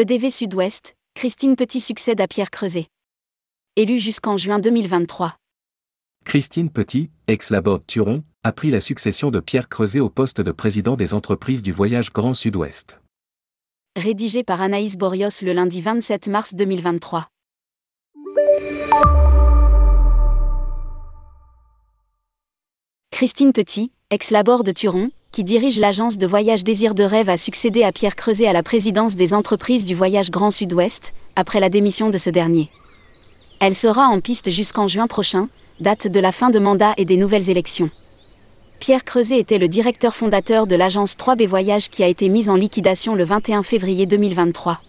EDV Sud-Ouest, Christine Petit succède à Pierre Creuset. Élue jusqu'en juin 2023. Christine Petit, ex-Laborde Turon, a pris la succession de Pierre Creuset au poste de président des entreprises du voyage Grand Sud-Ouest. Rédigé par Anaïs Borios le lundi 27 mars 2023. Christine Petit, ex-Laborde de Turon, qui dirige l'agence de voyage Désir de rêve, a succédé à Pierre Creuset à la présidence des entreprises du voyage Grand Sud-Ouest, après la démission de ce dernier. Elle sera en piste jusqu'en juin prochain, date de la fin de mandat et des nouvelles élections. Pierre Creuset était le directeur fondateur de l'agence 3B Voyage qui a été mise en liquidation le 21 février 2023.